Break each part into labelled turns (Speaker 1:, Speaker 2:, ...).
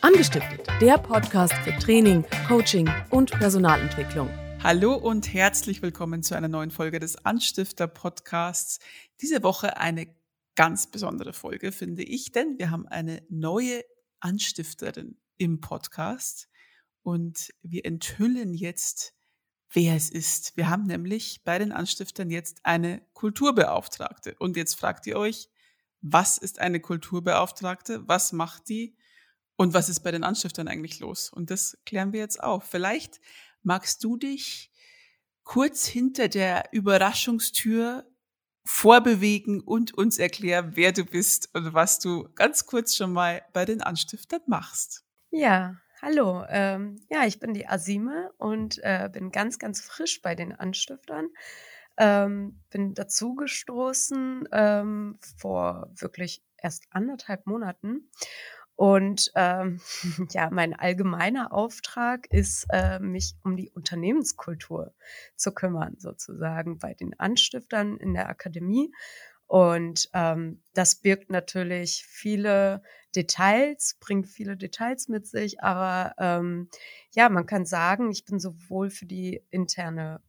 Speaker 1: Angestiftet, der Podcast für Training, Coaching und Personalentwicklung.
Speaker 2: Hallo und herzlich willkommen zu einer neuen Folge des Anstifter Podcasts. Diese Woche eine ganz besondere Folge, finde ich, denn wir haben eine neue Anstifterin im Podcast und wir enthüllen jetzt, wer es ist. Wir haben nämlich bei den Anstiftern jetzt eine Kulturbeauftragte. Und jetzt fragt ihr euch, was ist eine Kulturbeauftragte? Was macht die? Und was ist bei den Anstiftern eigentlich los? Und das klären wir jetzt auf. Vielleicht magst du dich kurz hinter der Überraschungstür vorbewegen und uns erklären, wer du bist und was du ganz kurz schon mal bei den Anstiftern machst.
Speaker 3: Ja, hallo. Ähm, ja, ich bin die Asime und äh, bin ganz, ganz frisch bei den Anstiftern. Ähm, bin dazugestoßen ähm, vor wirklich erst anderthalb Monaten und ähm, ja, mein allgemeiner Auftrag ist, äh, mich um die Unternehmenskultur zu kümmern, sozusagen bei den Anstiftern in der Akademie. Und ähm, das birgt natürlich viele Details, bringt viele Details mit sich, aber ähm, ja, man kann sagen, ich bin sowohl für die interne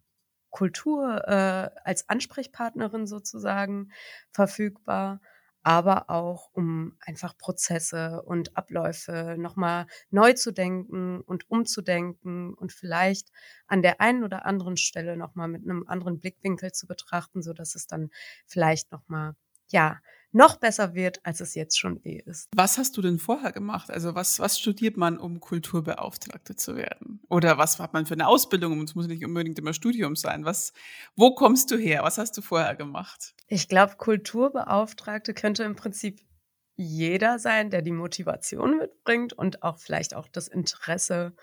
Speaker 3: Kultur äh, als Ansprechpartnerin sozusagen verfügbar, aber auch um einfach Prozesse und Abläufe nochmal neu zu denken und umzudenken und vielleicht an der einen oder anderen Stelle nochmal mit einem anderen Blickwinkel zu betrachten, so dass es dann vielleicht nochmal, ja, noch besser wird, als es jetzt schon eh ist.
Speaker 2: Was hast du denn vorher gemacht? Also was, was studiert man, um Kulturbeauftragte zu werden? Oder was hat man für eine Ausbildung? Es muss nicht unbedingt immer Studium sein. Was, wo kommst du her? Was hast du vorher gemacht?
Speaker 3: Ich glaube, Kulturbeauftragte könnte im Prinzip jeder sein, der die Motivation mitbringt und auch vielleicht auch das Interesse,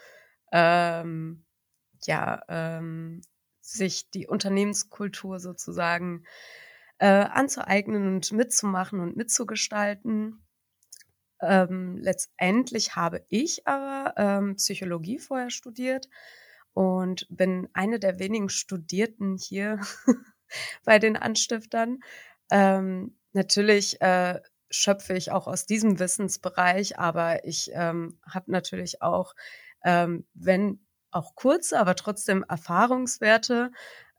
Speaker 3: ähm, ja, ähm, sich die Unternehmenskultur sozusagen äh, anzueignen und mitzumachen und mitzugestalten. Ähm, letztendlich habe ich aber ähm, Psychologie vorher studiert und bin eine der wenigen Studierten hier bei den Anstiftern. Ähm, natürlich äh, schöpfe ich auch aus diesem Wissensbereich, aber ich ähm, habe natürlich auch, ähm, wenn auch kurze, aber trotzdem Erfahrungswerte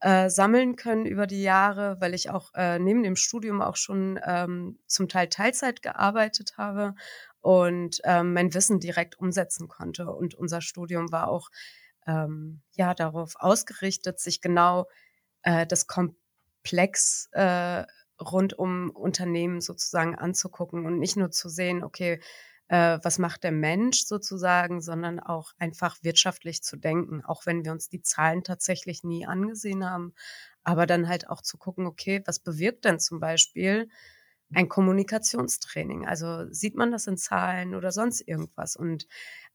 Speaker 3: äh, sammeln können über die Jahre, weil ich auch äh, neben dem Studium auch schon ähm, zum Teil Teilzeit gearbeitet habe und ähm, mein Wissen direkt umsetzen konnte. Und unser Studium war auch ähm, ja darauf ausgerichtet, sich genau äh, das Komplex äh, rund um Unternehmen sozusagen anzugucken und nicht nur zu sehen, okay, äh, was macht der Mensch sozusagen, sondern auch einfach wirtschaftlich zu denken, auch wenn wir uns die Zahlen tatsächlich nie angesehen haben, aber dann halt auch zu gucken, okay, was bewirkt denn zum Beispiel ein Kommunikationstraining? Also sieht man das in Zahlen oder sonst irgendwas? Und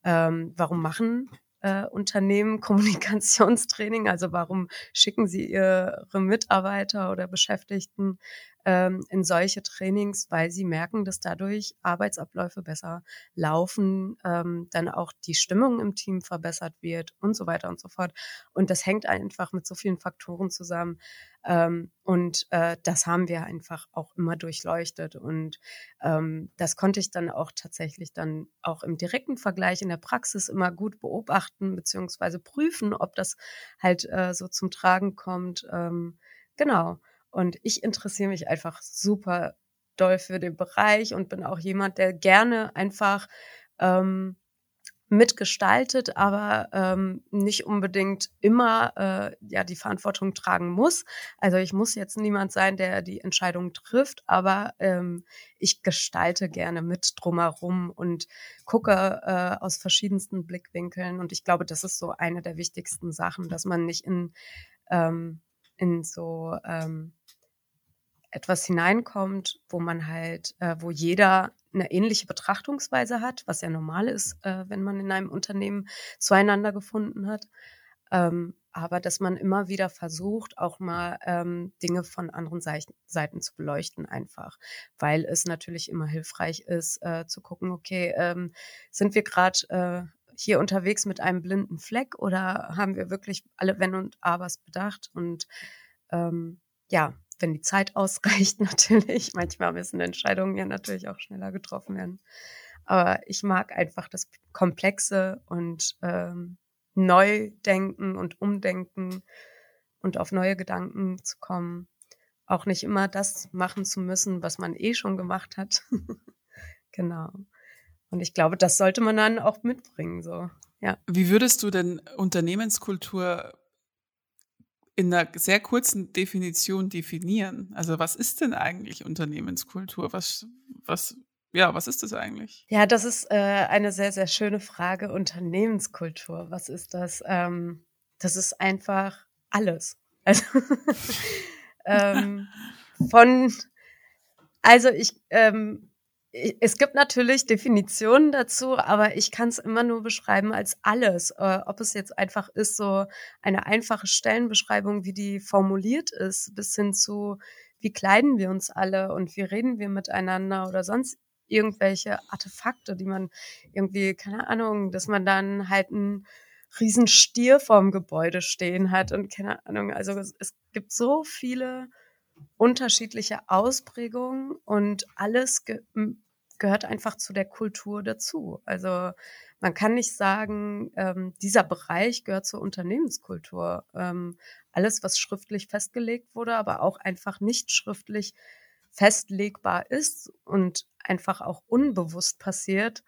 Speaker 3: ähm, warum machen äh, Unternehmen Kommunikationstraining? Also warum schicken sie ihre Mitarbeiter oder Beschäftigten ähm, in solche Trainings, weil sie merken, dass dadurch Arbeitsabläufe besser laufen, ähm, dann auch die Stimmung im Team verbessert wird und so weiter und so fort. Und das hängt einfach mit so vielen Faktoren zusammen. Ähm, und äh, das haben wir einfach auch immer durchleuchtet. Und ähm, das konnte ich dann auch tatsächlich dann auch im direkten Vergleich in der Praxis immer gut beobachten beziehungsweise prüfen, ob das halt äh, so zum Tragen kommt. Ähm, genau. Und ich interessiere mich einfach super doll für den Bereich und bin auch jemand, der gerne einfach ähm, mitgestaltet, aber ähm, nicht unbedingt immer äh, ja die Verantwortung tragen muss. Also ich muss jetzt niemand sein, der die Entscheidung trifft, aber ähm, ich gestalte gerne mit drumherum und gucke äh, aus verschiedensten Blickwinkeln. Und ich glaube, das ist so eine der wichtigsten Sachen, dass man nicht in ähm, in so ähm, etwas hineinkommt, wo man halt, äh, wo jeder eine ähnliche Betrachtungsweise hat, was ja normal ist, äh, wenn man in einem Unternehmen zueinander gefunden hat. Ähm, aber dass man immer wieder versucht, auch mal ähm, Dinge von anderen Seiten, zu beleuchten, einfach, weil es natürlich immer hilfreich ist, äh, zu gucken, okay, ähm, sind wir gerade äh, hier unterwegs mit einem blinden Fleck oder haben wir wirklich alle Wenn und Abers bedacht und ähm, ja, wenn die Zeit ausreicht natürlich. Manchmal müssen Entscheidungen ja natürlich auch schneller getroffen werden. Aber ich mag einfach das Komplexe und ähm, Neudenken und Umdenken und auf neue Gedanken zu kommen. Auch nicht immer das machen zu müssen, was man eh schon gemacht hat. genau. Und ich glaube, das sollte man dann auch mitbringen, so. Ja.
Speaker 2: Wie würdest du denn Unternehmenskultur in einer sehr kurzen Definition definieren? Also was ist denn eigentlich Unternehmenskultur? Was, was, ja, was ist das eigentlich?
Speaker 3: Ja, das ist äh, eine sehr, sehr schöne Frage. Unternehmenskultur, was ist das? Ähm, das ist einfach alles. Also ähm, von, also ich, ähm, es gibt natürlich Definitionen dazu, aber ich kann es immer nur beschreiben als alles. Äh, ob es jetzt einfach ist, so eine einfache Stellenbeschreibung, wie die formuliert ist, bis hin zu, wie kleiden wir uns alle und wie reden wir miteinander oder sonst irgendwelche Artefakte, die man irgendwie, keine Ahnung, dass man dann halt einen riesen Stier vorm Gebäude stehen hat und keine Ahnung. Also es, es gibt so viele unterschiedliche Ausprägungen und alles ge gehört einfach zu der Kultur dazu. Also man kann nicht sagen, ähm, dieser Bereich gehört zur Unternehmenskultur. Ähm, alles, was schriftlich festgelegt wurde, aber auch einfach nicht schriftlich festlegbar ist und einfach auch unbewusst passiert,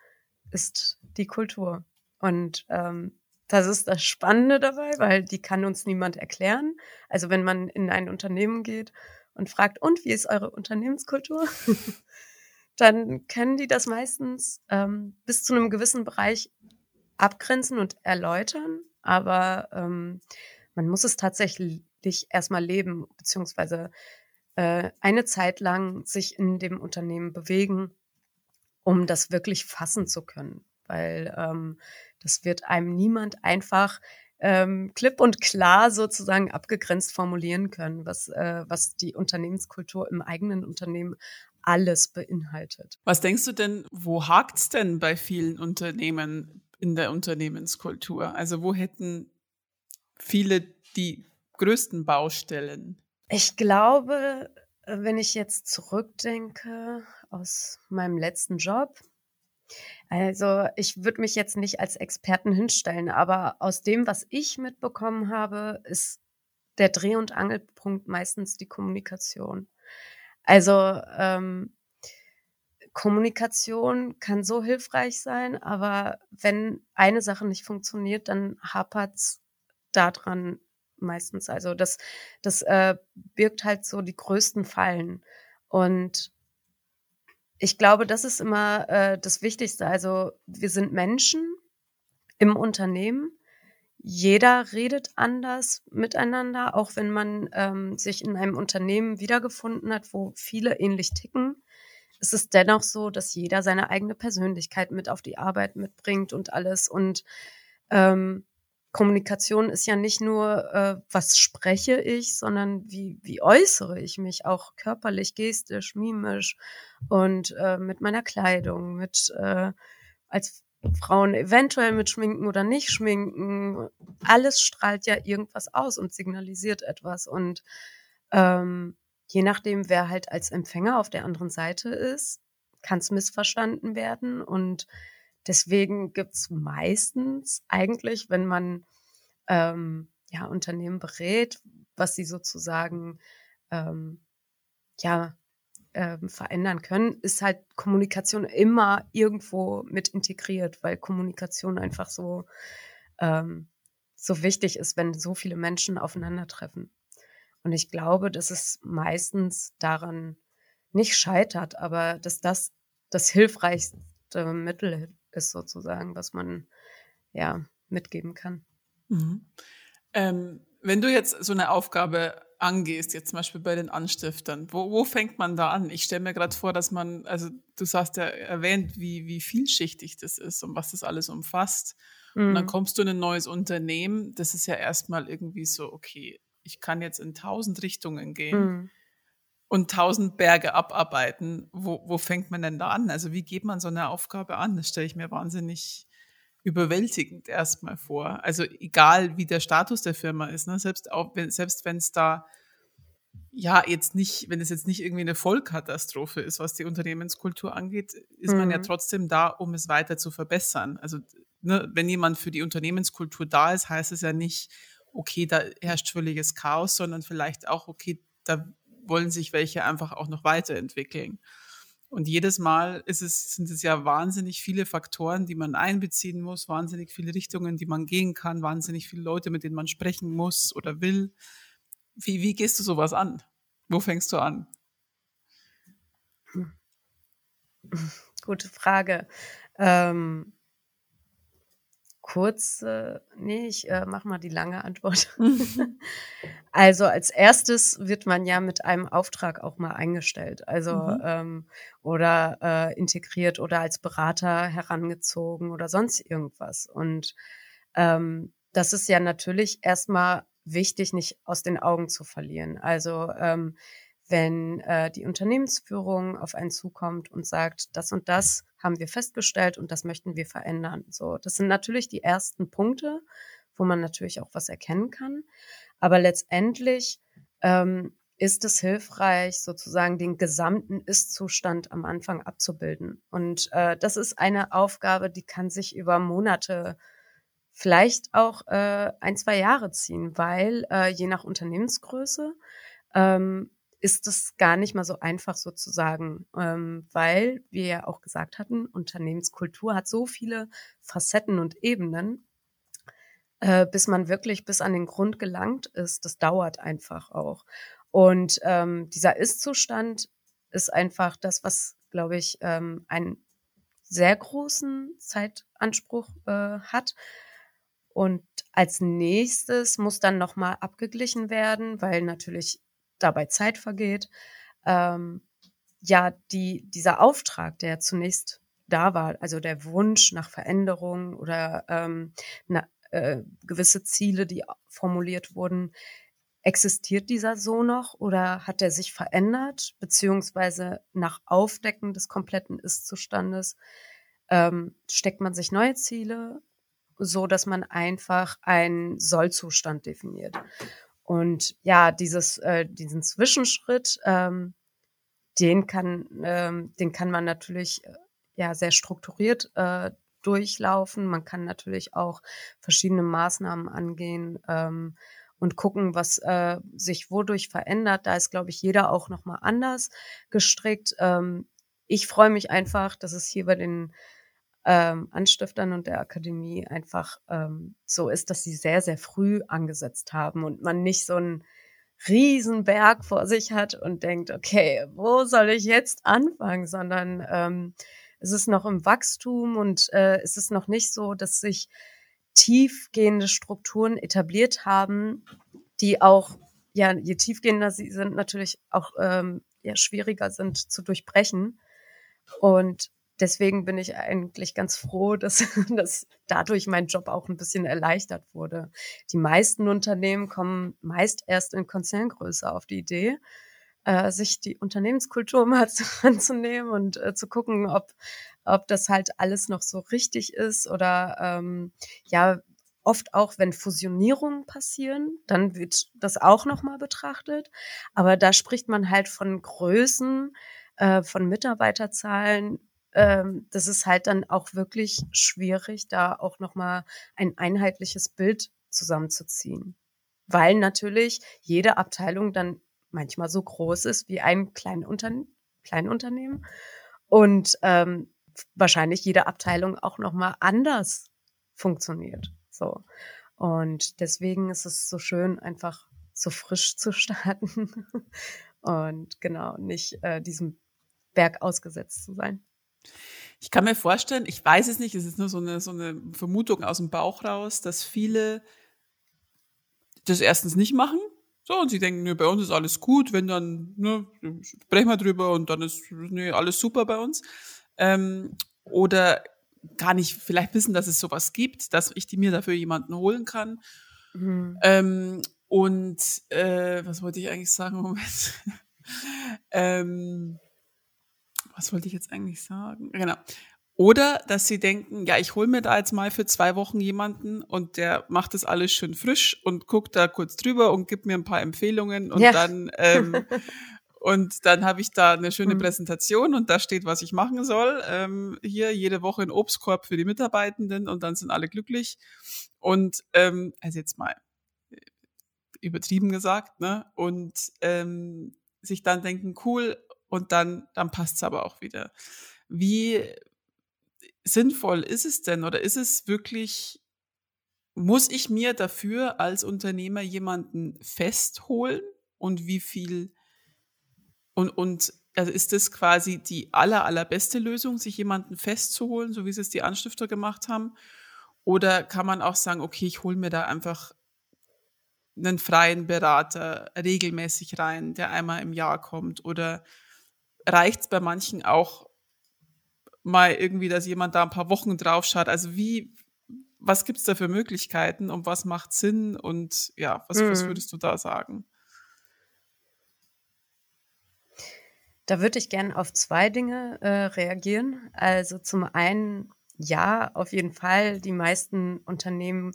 Speaker 3: ist die Kultur. Und ähm, das ist das Spannende dabei, weil die kann uns niemand erklären. Also wenn man in ein Unternehmen geht und fragt, und wie ist eure Unternehmenskultur? dann können die das meistens ähm, bis zu einem gewissen Bereich abgrenzen und erläutern. Aber ähm, man muss es tatsächlich erstmal leben, beziehungsweise äh, eine Zeit lang sich in dem Unternehmen bewegen, um das wirklich fassen zu können. Weil ähm, das wird einem niemand einfach ähm, klipp und klar sozusagen abgegrenzt formulieren können, was, äh, was die Unternehmenskultur im eigenen Unternehmen alles beinhaltet.
Speaker 2: Was denkst du denn, wo hakt's denn bei vielen Unternehmen in der Unternehmenskultur? Also wo hätten viele die größten Baustellen?
Speaker 3: Ich glaube, wenn ich jetzt zurückdenke aus meinem letzten Job, also ich würde mich jetzt nicht als Experten hinstellen, aber aus dem, was ich mitbekommen habe, ist der Dreh- und Angelpunkt meistens die Kommunikation. Also ähm, Kommunikation kann so hilfreich sein, aber wenn eine Sache nicht funktioniert, dann hapert's daran meistens. Also das, das äh, birgt halt so die größten Fallen. Und ich glaube, das ist immer äh, das Wichtigste. Also wir sind Menschen im Unternehmen jeder redet anders miteinander, auch wenn man ähm, sich in einem Unternehmen wiedergefunden hat, wo viele ähnlich ticken. Es ist dennoch so, dass jeder seine eigene Persönlichkeit mit auf die Arbeit mitbringt und alles. Und ähm, Kommunikation ist ja nicht nur, äh, was spreche ich, sondern wie, wie äußere ich mich, auch körperlich, gestisch, mimisch und äh, mit meiner Kleidung, mit äh, als Frauen eventuell mit Schminken oder nicht schminken. Alles strahlt ja irgendwas aus und signalisiert etwas. Und ähm, je nachdem, wer halt als Empfänger auf der anderen Seite ist, kann es missverstanden werden. Und deswegen gibt's meistens eigentlich, wenn man ähm, ja Unternehmen berät, was sie sozusagen ähm, ja ähm, verändern können, ist halt Kommunikation immer irgendwo mit integriert, weil Kommunikation einfach so, ähm, so wichtig ist, wenn so viele Menschen aufeinandertreffen. Und ich glaube, dass es meistens daran nicht scheitert, aber dass das das hilfreichste Mittel ist sozusagen, was man ja mitgeben kann.
Speaker 2: Mhm. Ähm, wenn du jetzt so eine Aufgabe angehst, jetzt zum Beispiel bei den Anstiftern, wo, wo fängt man da an? Ich stelle mir gerade vor, dass man, also du hast ja erwähnt, wie, wie vielschichtig das ist und was das alles umfasst. Mhm. Und dann mhm. kommst du in ein neues Unternehmen, das ist ja erstmal irgendwie so, okay, ich kann jetzt in tausend Richtungen gehen mhm. Und tausend Berge abarbeiten. Wo, wo fängt man denn da an? Also wie geht man so eine Aufgabe an? Das stelle ich mir wahnsinnig überwältigend erstmal vor. Also egal, wie der Status der Firma ist, ne? selbst auch wenn selbst wenn es da ja, jetzt nicht, wenn es jetzt nicht irgendwie eine Vollkatastrophe ist, was die Unternehmenskultur angeht, ist mhm. man ja mhm. trotzdem da, um es weiter zu verbessern. Also, ne, wenn jemand für die Unternehmenskultur da ist, heißt es ja nicht, okay, da herrscht völliges Chaos, sondern vielleicht auch, okay, da wollen sich welche einfach auch noch weiterentwickeln. Und jedes Mal ist es, sind es ja wahnsinnig viele Faktoren, die man einbeziehen muss, wahnsinnig viele Richtungen, die man gehen kann, wahnsinnig viele Leute, mit denen man sprechen muss oder will. Wie, wie gehst du sowas an? Wo fängst du an?
Speaker 3: Gute Frage. Ähm, kurz, äh, nee, ich äh, mache mal die lange Antwort. also als erstes wird man ja mit einem Auftrag auch mal eingestellt, also mhm. ähm, oder äh, integriert oder als Berater herangezogen oder sonst irgendwas. Und ähm, das ist ja natürlich erstmal wichtig, nicht aus den Augen zu verlieren. Also ähm, wenn äh, die Unternehmensführung auf einen zukommt und sagt, das und das haben wir festgestellt und das möchten wir verändern. So, das sind natürlich die ersten Punkte, wo man natürlich auch was erkennen kann. Aber letztendlich ähm, ist es hilfreich, sozusagen den gesamten Ist-Zustand am Anfang abzubilden. Und äh, das ist eine Aufgabe, die kann sich über Monate vielleicht auch äh, ein, zwei Jahre ziehen, weil äh, je nach Unternehmensgröße ähm, ist es gar nicht mal so einfach sozusagen, ähm, weil wir ja auch gesagt hatten, Unternehmenskultur hat so viele Facetten und Ebenen, äh, bis man wirklich bis an den Grund gelangt ist. Das dauert einfach auch. Und ähm, dieser Ist-Zustand ist einfach das, was, glaube ich, ähm, einen sehr großen Zeitanspruch äh, hat, und als nächstes muss dann nochmal abgeglichen werden, weil natürlich dabei Zeit vergeht. Ähm, ja, die, dieser Auftrag, der zunächst da war, also der Wunsch nach Veränderung oder ähm, na, äh, gewisse Ziele, die formuliert wurden, existiert dieser so noch oder hat er sich verändert, beziehungsweise nach Aufdecken des kompletten Ist-Zustandes ähm, steckt man sich neue Ziele so, dass man einfach einen Sollzustand definiert. Und ja, dieses, äh, diesen Zwischenschritt, ähm, den kann, ähm, den kann man natürlich äh, ja sehr strukturiert äh, durchlaufen. Man kann natürlich auch verschiedene Maßnahmen angehen ähm, und gucken, was äh, sich wodurch verändert. Da ist, glaube ich, jeder auch noch mal anders gestrickt. Ähm, ich freue mich einfach, dass es hier bei den ähm, Anstiftern und der Akademie einfach ähm, so ist, dass sie sehr, sehr früh angesetzt haben und man nicht so einen Riesenberg vor sich hat und denkt, okay, wo soll ich jetzt anfangen, sondern ähm, es ist noch im Wachstum und äh, es ist noch nicht so, dass sich tiefgehende Strukturen etabliert haben, die auch, ja, je tiefgehender sie sind, natürlich auch ähm, ja, schwieriger sind zu durchbrechen. Und deswegen bin ich eigentlich ganz froh, dass, dass dadurch mein Job auch ein bisschen erleichtert wurde. Die meisten Unternehmen kommen meist erst in Konzerngröße auf die Idee, äh, sich die Unternehmenskultur mal anzunehmen und äh, zu gucken, ob, ob das halt alles noch so richtig ist oder ähm, ja, oft auch, wenn Fusionierungen passieren, dann wird das auch nochmal betrachtet. Aber da spricht man halt von Größen, äh, von Mitarbeiterzahlen, ähm, das ist halt dann auch wirklich schwierig, da auch nochmal ein einheitliches Bild zusammenzuziehen. Weil natürlich jede Abteilung dann manchmal so groß ist wie ein Kleinunter Kleinunternehmen und ähm, wahrscheinlich jede Abteilung auch nochmal anders funktioniert. So. Und deswegen ist es so schön, einfach so frisch zu starten und genau nicht äh, diesem Berg ausgesetzt zu sein.
Speaker 2: Ich kann mir vorstellen, ich weiß es nicht, es ist nur so eine, so eine Vermutung aus dem Bauch raus, dass viele das erstens nicht machen. So, und sie denken, ne, bei uns ist alles gut, wenn dann, ne, sprechen wir drüber und dann ist ne, alles super bei uns. Ähm, oder gar nicht vielleicht wissen, dass es sowas gibt, dass ich die mir dafür jemanden holen kann. Mhm. Ähm, und äh, was wollte ich eigentlich sagen? Moment. ähm, was wollte ich jetzt eigentlich sagen? Genau. Oder dass sie denken, ja, ich hole mir da jetzt mal für zwei Wochen jemanden und der macht das alles schön frisch und guckt da kurz drüber und gibt mir ein paar Empfehlungen und ja. dann ähm, und dann habe ich da eine schöne mhm. Präsentation und da steht, was ich machen soll. Ähm, hier jede Woche ein Obstkorb für die Mitarbeitenden und dann sind alle glücklich. Und ähm, also jetzt mal äh, übertrieben gesagt, ne? Und ähm, sich dann denken, cool, und dann, dann passt es aber auch wieder. Wie, sinnvoll ist es denn oder ist es wirklich, muss ich mir dafür als Unternehmer jemanden festholen und wie viel und, und also ist das quasi die aller, allerbeste Lösung, sich jemanden festzuholen, so wie es die Anstifter gemacht haben? Oder kann man auch sagen, okay, ich hole mir da einfach einen freien Berater regelmäßig rein, der einmal im Jahr kommt? Oder reicht es bei manchen auch, mal irgendwie, dass jemand da ein paar Wochen drauf schaut. Also wie, was gibt's da für Möglichkeiten und was macht Sinn und ja, was, mhm. was würdest du da sagen?
Speaker 3: Da würde ich gerne auf zwei Dinge äh, reagieren. Also zum einen, ja, auf jeden Fall, die meisten Unternehmen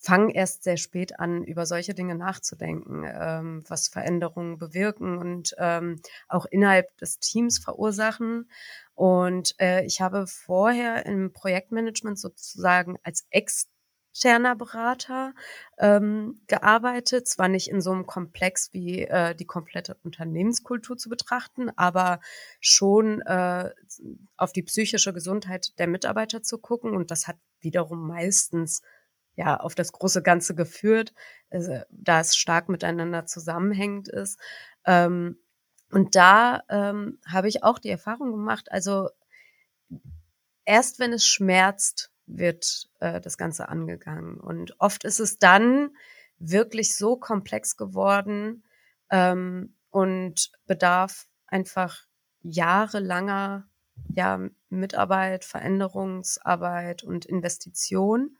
Speaker 3: fangen erst sehr spät an, über solche Dinge nachzudenken, ähm, was Veränderungen bewirken und ähm, auch innerhalb des Teams verursachen. Und äh, ich habe vorher im Projektmanagement sozusagen als externer Berater ähm, gearbeitet, zwar nicht in so einem Komplex wie äh, die komplette Unternehmenskultur zu betrachten, aber schon äh, auf die psychische Gesundheit der Mitarbeiter zu gucken. Und das hat wiederum meistens ja auf das große Ganze geführt, also, da es stark miteinander zusammenhängend ist. Ähm, und da ähm, habe ich auch die Erfahrung gemacht, also erst wenn es schmerzt, wird äh, das Ganze angegangen. Und oft ist es dann wirklich so komplex geworden ähm, und bedarf einfach jahrelanger ja, Mitarbeit, Veränderungsarbeit und Investition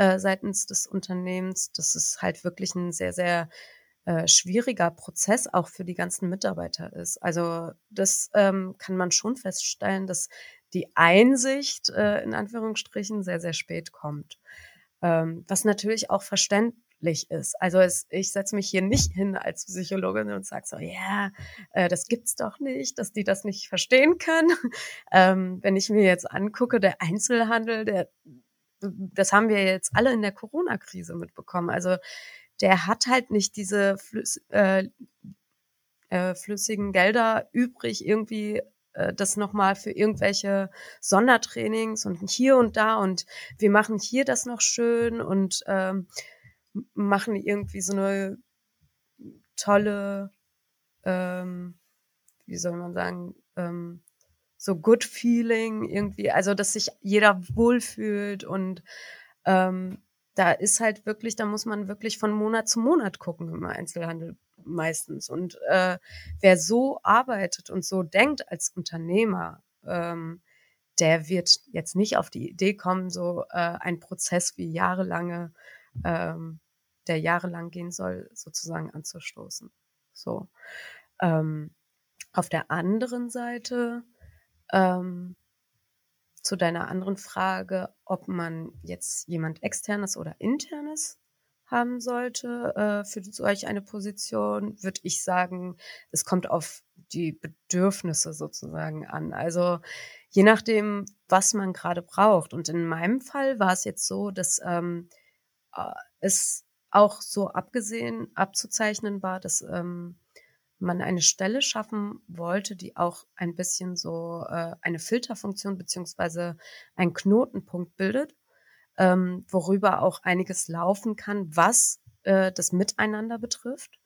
Speaker 3: äh, seitens des Unternehmens. Das ist halt wirklich ein sehr, sehr äh, schwieriger Prozess auch für die ganzen Mitarbeiter ist. Also das ähm, kann man schon feststellen, dass die Einsicht äh, in Anführungsstrichen sehr, sehr spät kommt. Ähm, was natürlich auch verständlich ist. Also es, ich setze mich hier nicht hin als Psychologin und sage so, ja, yeah, äh, das gibt's doch nicht, dass die das nicht verstehen können. Ähm, wenn ich mir jetzt angucke, der Einzelhandel, der das haben wir jetzt alle in der Corona-Krise mitbekommen. Also der hat halt nicht diese Flüss, äh, äh, flüssigen Gelder übrig, irgendwie äh, das nochmal für irgendwelche Sondertrainings und hier und da und wir machen hier das noch schön und ähm, machen irgendwie so eine tolle, ähm, wie soll man sagen, ähm, so Good Feeling irgendwie, also dass sich jeder wohlfühlt und ähm, da ist halt wirklich, da muss man wirklich von Monat zu Monat gucken im Einzelhandel meistens. Und äh, wer so arbeitet und so denkt als Unternehmer, ähm, der wird jetzt nicht auf die Idee kommen, so äh, ein Prozess wie jahrelange, ähm, der jahrelang gehen soll, sozusagen anzustoßen. So. Ähm, auf der anderen Seite ähm, zu deiner anderen Frage, ob man jetzt jemand externes oder internes haben sollte äh, für solch eine Position, würde ich sagen, es kommt auf die Bedürfnisse sozusagen an. Also je nachdem, was man gerade braucht. Und in meinem Fall war es jetzt so, dass ähm, äh, es auch so abgesehen, abzuzeichnen war, dass ähm, man eine Stelle schaffen wollte, die auch ein bisschen so äh, eine Filterfunktion beziehungsweise einen Knotenpunkt bildet, ähm, worüber auch einiges laufen kann, was äh, das Miteinander betrifft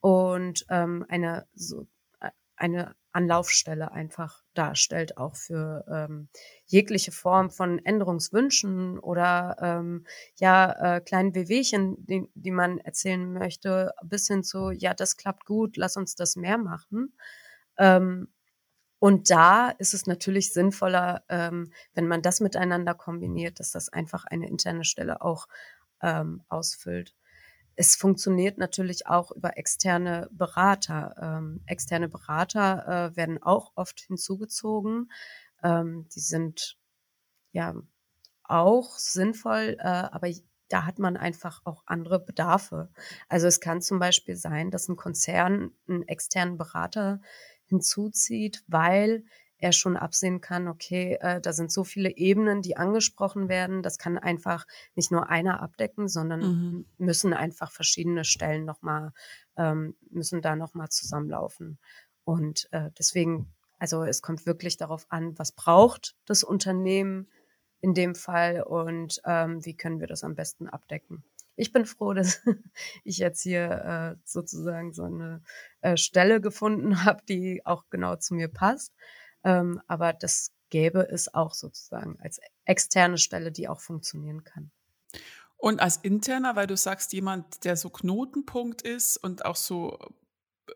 Speaker 3: und ähm, eine so äh, eine Anlaufstelle einfach darstellt, auch für ähm, jegliche Form von Änderungswünschen oder ähm, ja, äh, kleinen Wehwehchen, die, die man erzählen möchte, bis hin zu, ja, das klappt gut, lass uns das mehr machen. Ähm, und da ist es natürlich sinnvoller, ähm, wenn man das miteinander kombiniert, dass das einfach eine interne Stelle auch ähm, ausfüllt. Es funktioniert natürlich auch über externe Berater. Ähm, externe Berater äh, werden auch oft hinzugezogen. Ähm, die sind ja auch sinnvoll, äh, aber da hat man einfach auch andere Bedarfe. Also es kann zum Beispiel sein, dass ein Konzern einen externen Berater hinzuzieht, weil er schon absehen kann, okay, äh, da sind so viele Ebenen, die angesprochen werden. Das kann einfach nicht nur einer abdecken, sondern mhm. müssen einfach verschiedene Stellen nochmal, ähm, müssen da nochmal zusammenlaufen. Und äh, deswegen, also es kommt wirklich darauf an, was braucht das Unternehmen in dem Fall und ähm, wie können wir das am besten abdecken. Ich bin froh, dass ich jetzt hier äh, sozusagen so eine äh, Stelle gefunden habe, die auch genau zu mir passt. Ähm, aber das gäbe es auch sozusagen als externe Stelle, die auch funktionieren kann.
Speaker 2: Und als interner, weil du sagst, jemand, der so Knotenpunkt ist und auch so äh,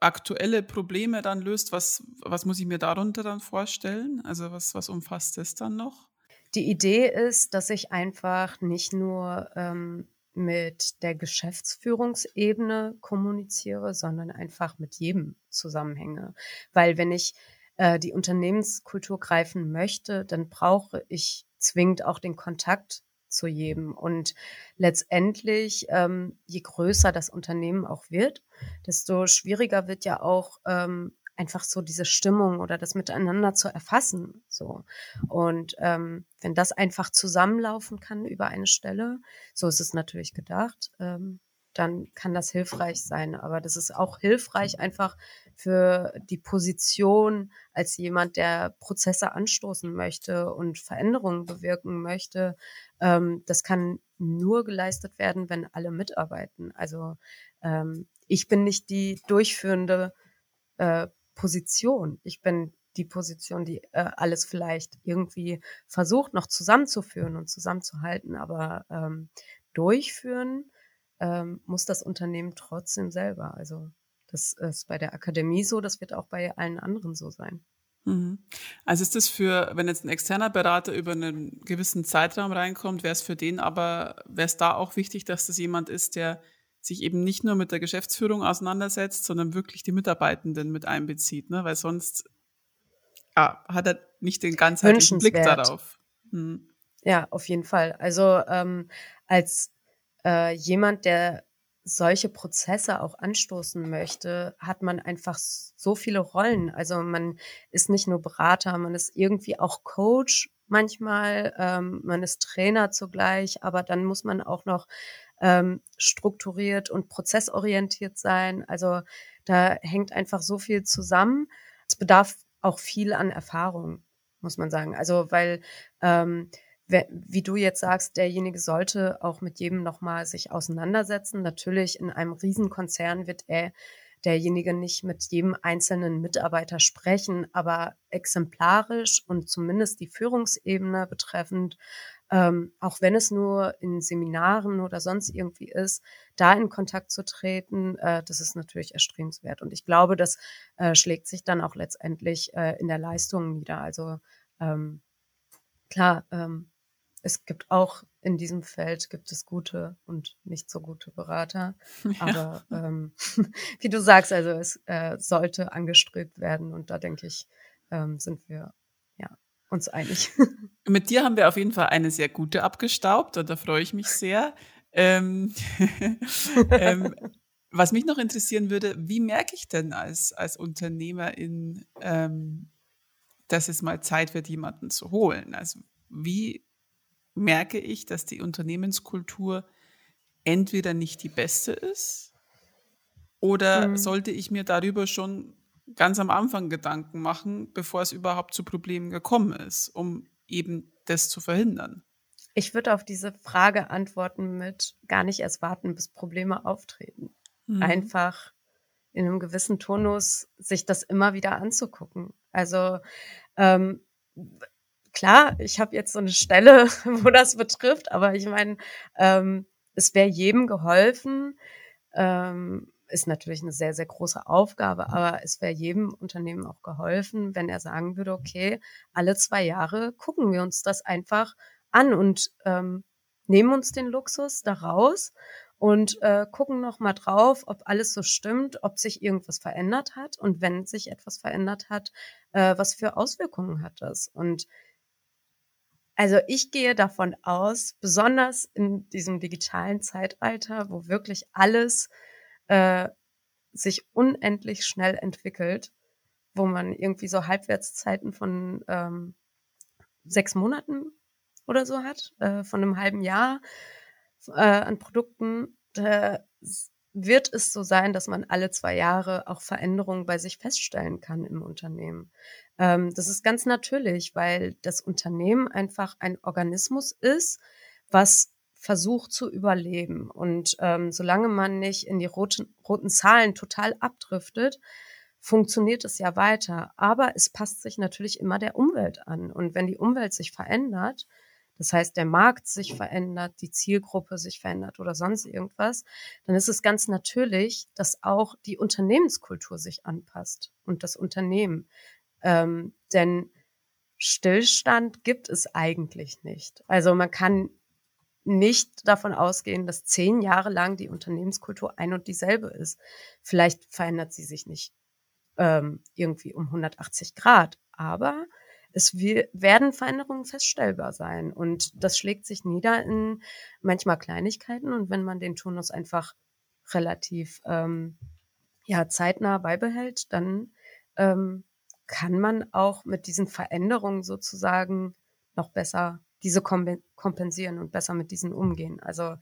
Speaker 2: aktuelle Probleme dann löst, was, was muss ich mir darunter dann vorstellen? Also was, was umfasst das dann noch?
Speaker 3: Die Idee ist, dass ich einfach nicht nur ähm, mit der Geschäftsführungsebene kommuniziere, sondern einfach mit jedem zusammenhänge. Weil wenn ich äh, die Unternehmenskultur greifen möchte, dann brauche ich zwingend auch den Kontakt zu jedem. Und letztendlich, ähm, je größer das Unternehmen auch wird, desto schwieriger wird ja auch ähm, einfach so diese Stimmung oder das miteinander zu erfassen. So. Und ähm, wenn das einfach zusammenlaufen kann über eine Stelle, so ist es natürlich gedacht, ähm, dann kann das hilfreich sein. Aber das ist auch hilfreich einfach für die Position als jemand, der Prozesse anstoßen möchte und Veränderungen bewirken möchte. Ähm, das kann nur geleistet werden, wenn alle mitarbeiten. Also ähm, ich bin nicht die durchführende äh, Position. Ich bin die Position, die äh, alles vielleicht irgendwie versucht, noch zusammenzuführen und zusammenzuhalten, aber ähm, durchführen ähm, muss das Unternehmen trotzdem selber. Also das ist bei der Akademie so, das wird auch bei allen anderen so sein.
Speaker 2: Mhm. Also ist das für, wenn jetzt ein externer Berater über einen gewissen Zeitraum reinkommt, wäre es für den aber, wäre es da auch wichtig, dass das jemand ist, der sich eben nicht nur mit der Geschäftsführung auseinandersetzt, sondern wirklich die Mitarbeitenden mit einbezieht, ne? weil sonst ja, hat er nicht den ganzheitlichen Blick darauf.
Speaker 3: Hm. Ja, auf jeden Fall. Also ähm, als äh, jemand, der solche Prozesse auch anstoßen möchte, hat man einfach so viele Rollen. Also man ist nicht nur Berater, man ist irgendwie auch Coach manchmal, ähm, man ist Trainer zugleich, aber dann muss man auch noch ähm, strukturiert und prozessorientiert sein. Also da hängt einfach so viel zusammen. Es bedarf auch viel an Erfahrung, muss man sagen. Also weil ähm, wie du jetzt sagst, derjenige sollte auch mit jedem nochmal sich auseinandersetzen. Natürlich in einem Riesenkonzern wird er derjenige nicht mit jedem einzelnen Mitarbeiter sprechen, aber exemplarisch und zumindest die Führungsebene betreffend ähm, auch wenn es nur in Seminaren oder sonst irgendwie ist, da in Kontakt zu treten, äh, das ist natürlich erstrebenswert. Und ich glaube, das äh, schlägt sich dann auch letztendlich äh, in der Leistung nieder. Also ähm, klar, ähm, es gibt auch in diesem Feld gibt es gute und nicht so gute Berater. Ja. Aber ähm, wie du sagst, also es äh, sollte angestrebt werden und da denke ich, ähm, sind wir uns einig.
Speaker 2: Mit dir haben wir auf jeden Fall eine sehr gute abgestaubt und da freue ich mich sehr. Ähm, ähm, was mich noch interessieren würde, wie merke ich denn als, als Unternehmerin, ähm, dass es mal Zeit wird, jemanden zu holen? Also wie merke ich, dass die Unternehmenskultur entweder nicht die beste ist oder mhm. sollte ich mir darüber schon ganz am Anfang Gedanken machen, bevor es überhaupt zu Problemen gekommen ist, um eben das zu verhindern?
Speaker 3: Ich würde auf diese Frage antworten mit gar nicht erst warten, bis Probleme auftreten. Mhm. Einfach in einem gewissen Tonus sich das immer wieder anzugucken. Also ähm, klar, ich habe jetzt so eine Stelle, wo das betrifft, aber ich meine, ähm, es wäre jedem geholfen, ähm, ist natürlich eine sehr, sehr große Aufgabe, aber es wäre jedem Unternehmen auch geholfen, wenn er sagen würde, okay, alle zwei Jahre gucken wir uns das einfach an und ähm, nehmen uns den Luxus daraus und äh, gucken noch mal drauf, ob alles so stimmt, ob sich irgendwas verändert hat und wenn sich etwas verändert hat, äh, was für Auswirkungen hat das? Und Also ich gehe davon aus, besonders in diesem digitalen Zeitalter, wo wirklich alles äh, sich unendlich schnell entwickelt, wo man irgendwie so Halbwertszeiten von ähm, sechs Monaten oder so hat, äh, von einem halben Jahr äh, an Produkten, da wird es so sein, dass man alle zwei Jahre auch Veränderungen bei sich feststellen kann im Unternehmen. Ähm, das ist ganz natürlich, weil das Unternehmen einfach ein Organismus ist, was versucht zu überleben. Und ähm, solange man nicht in die roten, roten Zahlen total abdriftet, funktioniert es ja weiter. Aber es passt sich natürlich immer der Umwelt an. Und wenn die Umwelt sich verändert, das heißt, der Markt sich verändert, die Zielgruppe sich verändert oder sonst irgendwas, dann ist es ganz natürlich, dass auch die Unternehmenskultur sich anpasst und das Unternehmen. Ähm, denn Stillstand gibt es eigentlich nicht. Also man kann nicht davon ausgehen, dass zehn Jahre lang die Unternehmenskultur ein und dieselbe ist. Vielleicht verändert sie sich nicht ähm, irgendwie um 180 Grad, aber es werden Veränderungen feststellbar sein und das schlägt sich nieder in manchmal Kleinigkeiten und wenn man den Turnus einfach relativ ähm, ja zeitnah beibehält, dann ähm, kann man auch mit diesen Veränderungen sozusagen noch besser diese kompensieren und besser mit diesen umgehen. Also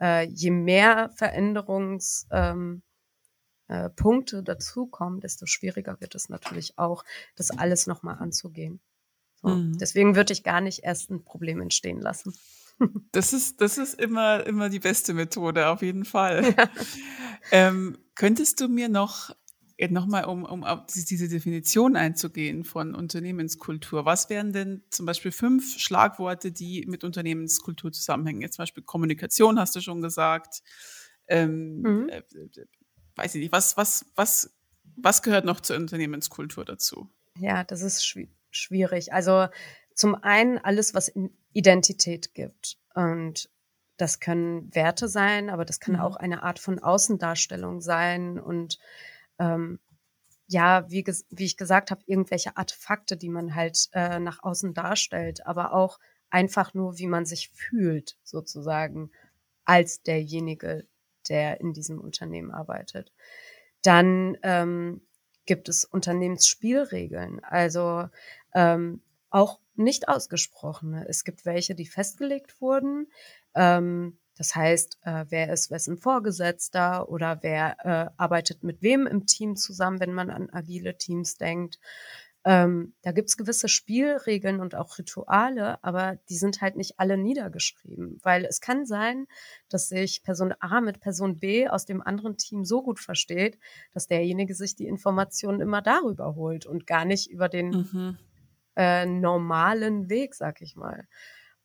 Speaker 3: äh, je mehr Veränderungs ähm, äh, Punkte dazukommen, desto schwieriger wird es natürlich auch, das alles nochmal anzugehen. So. Mhm. Deswegen würde ich gar nicht erst ein Problem entstehen lassen.
Speaker 2: Das ist, das ist immer, immer die beste Methode, auf jeden Fall. Ja. Ähm, könntest du mir noch, äh, nochmal, um, um auf diese Definition einzugehen von Unternehmenskultur, was wären denn zum Beispiel fünf Schlagworte, die mit Unternehmenskultur zusammenhängen? Jetzt zum Beispiel Kommunikation, hast du schon gesagt. Ähm, mhm. äh, weiß ich nicht, was, was, was, was gehört noch zur Unternehmenskultur dazu?
Speaker 3: Ja, das ist schwierig schwierig. Also zum einen alles, was Identität gibt. Und das können Werte sein, aber das kann mhm. auch eine Art von Außendarstellung sein und ähm, ja, wie, wie ich gesagt habe, irgendwelche Artefakte, die man halt äh, nach außen darstellt, aber auch einfach nur, wie man sich fühlt, sozusagen, als derjenige, der in diesem Unternehmen arbeitet. Dann ähm, gibt es Unternehmensspielregeln. Also ähm, auch nicht ausgesprochene. Es gibt welche, die festgelegt wurden. Ähm, das heißt, äh, wer ist wessen Vorgesetzter oder wer äh, arbeitet mit wem im Team zusammen, wenn man an agile Teams denkt. Ähm, da gibt's gewisse Spielregeln und auch Rituale, aber die sind halt nicht alle niedergeschrieben, weil es kann sein, dass sich Person A mit Person B aus dem anderen Team so gut versteht, dass derjenige sich die Informationen immer darüber holt und gar nicht über den mhm. äh, normalen Weg, sag ich mal.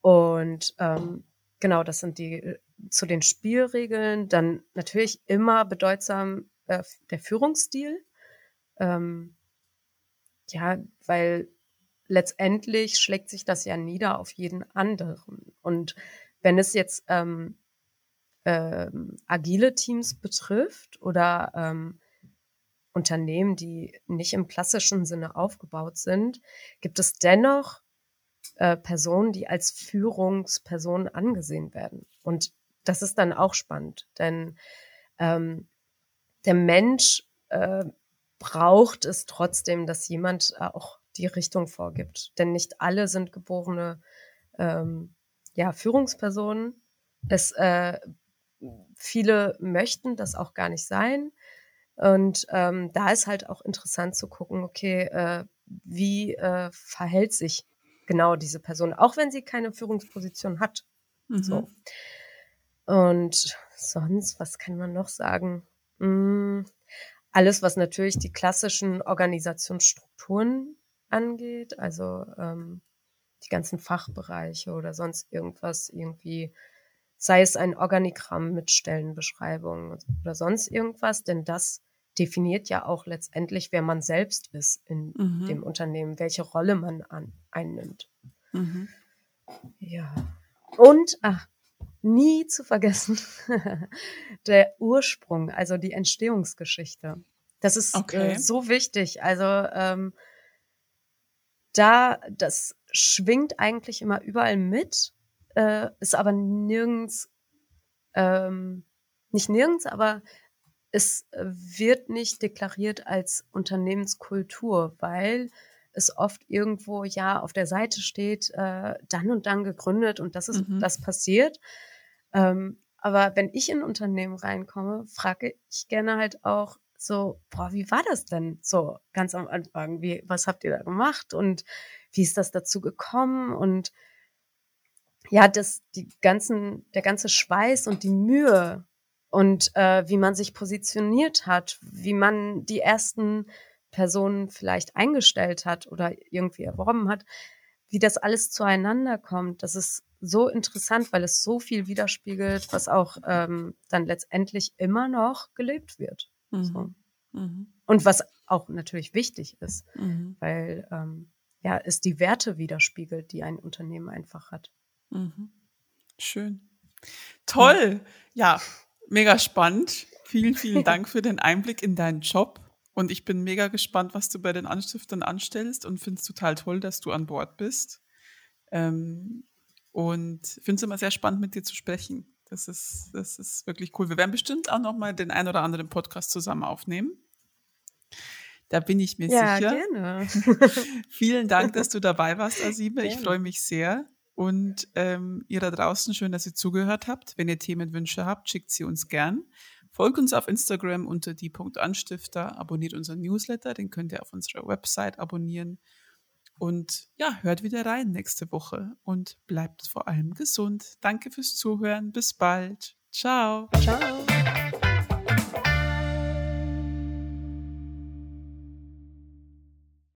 Speaker 3: Und ähm, genau, das sind die äh, zu den Spielregeln. Dann natürlich immer bedeutsam äh, der Führungsstil. Ähm, ja, weil letztendlich schlägt sich das ja nieder auf jeden anderen. Und wenn es jetzt ähm, ähm, agile Teams betrifft oder ähm, Unternehmen, die nicht im klassischen Sinne aufgebaut sind, gibt es dennoch äh, Personen, die als Führungspersonen angesehen werden. Und das ist dann auch spannend, denn ähm, der Mensch äh, braucht es trotzdem, dass jemand äh, auch die Richtung vorgibt. Denn nicht alle sind geborene ähm, ja, Führungspersonen. Es, äh, viele möchten das auch gar nicht sein. Und ähm, da ist halt auch interessant zu gucken, okay, äh, wie äh, verhält sich genau diese Person, auch wenn sie keine Führungsposition hat. Mhm. So. Und sonst, was kann man noch sagen? Hm, alles, was natürlich die klassischen Organisationsstrukturen angeht, also ähm, die ganzen Fachbereiche oder sonst irgendwas irgendwie, sei es ein Organigramm mit Stellenbeschreibungen oder sonst irgendwas, denn das definiert ja auch letztendlich, wer man selbst ist in mhm. dem Unternehmen, welche Rolle man an, einnimmt. Mhm. Ja. Und, ach, nie zu vergessen, der Ursprung, also die Entstehungsgeschichte. Das ist äh, okay. äh, so wichtig. Also ähm, da, das schwingt eigentlich immer überall mit, äh, ist aber nirgends, ähm, nicht nirgends, aber es wird nicht deklariert als Unternehmenskultur, weil es oft irgendwo ja auf der Seite steht, äh, dann und dann gegründet und das ist
Speaker 2: Mhm.
Speaker 3: das passiert. Ähm, aber wenn ich in ein Unternehmen reinkomme, frage ich gerne halt auch so, boah, wie war das denn so ganz am Anfang? Wie, was habt ihr da gemacht und wie ist das dazu gekommen? Und ja, das, die ganzen, der ganze Schweiß und die Mühe und äh, wie man sich positioniert hat, wie man die ersten Personen vielleicht eingestellt hat oder irgendwie erworben hat, wie das alles zueinander kommt. Das ist so interessant, weil es so viel widerspiegelt, was auch ähm, dann letztendlich immer noch gelebt wird.
Speaker 2: Mhm.
Speaker 3: So.
Speaker 2: Mhm.
Speaker 3: Und was auch natürlich wichtig ist,
Speaker 2: Mhm.
Speaker 3: weil ähm, ja, es die Werte widerspiegelt, die ein Unternehmen einfach hat.
Speaker 2: Mhm. Schön. Toll. Ja, mega spannend. Vielen, vielen Dank für den Einblick in deinen Job. Und ich bin mega gespannt, was du bei den Anstiftern anstellst und finde es total toll, dass du an Bord bist. Ähm, und finde es immer sehr spannend, mit dir zu sprechen. Das ist, das ist wirklich cool. Wir werden bestimmt auch noch mal den ein oder anderen Podcast zusammen aufnehmen. Da bin ich mir
Speaker 3: Ja,
Speaker 2: sicher.
Speaker 3: gerne.
Speaker 2: Vielen Dank, dass du dabei warst, Asime. Ich freue mich sehr. Und ähm, ihr da draußen, schön, dass ihr zugehört habt. Wenn ihr Themenwünsche habt, schickt sie uns gern. Folgt uns auf Instagram unter die.anstifter, abonniert unseren Newsletter, den könnt ihr auf unserer Website abonnieren. Und ja, hört wieder rein nächste Woche und bleibt vor allem gesund. Danke fürs Zuhören. Bis bald. Ciao.
Speaker 3: Ciao.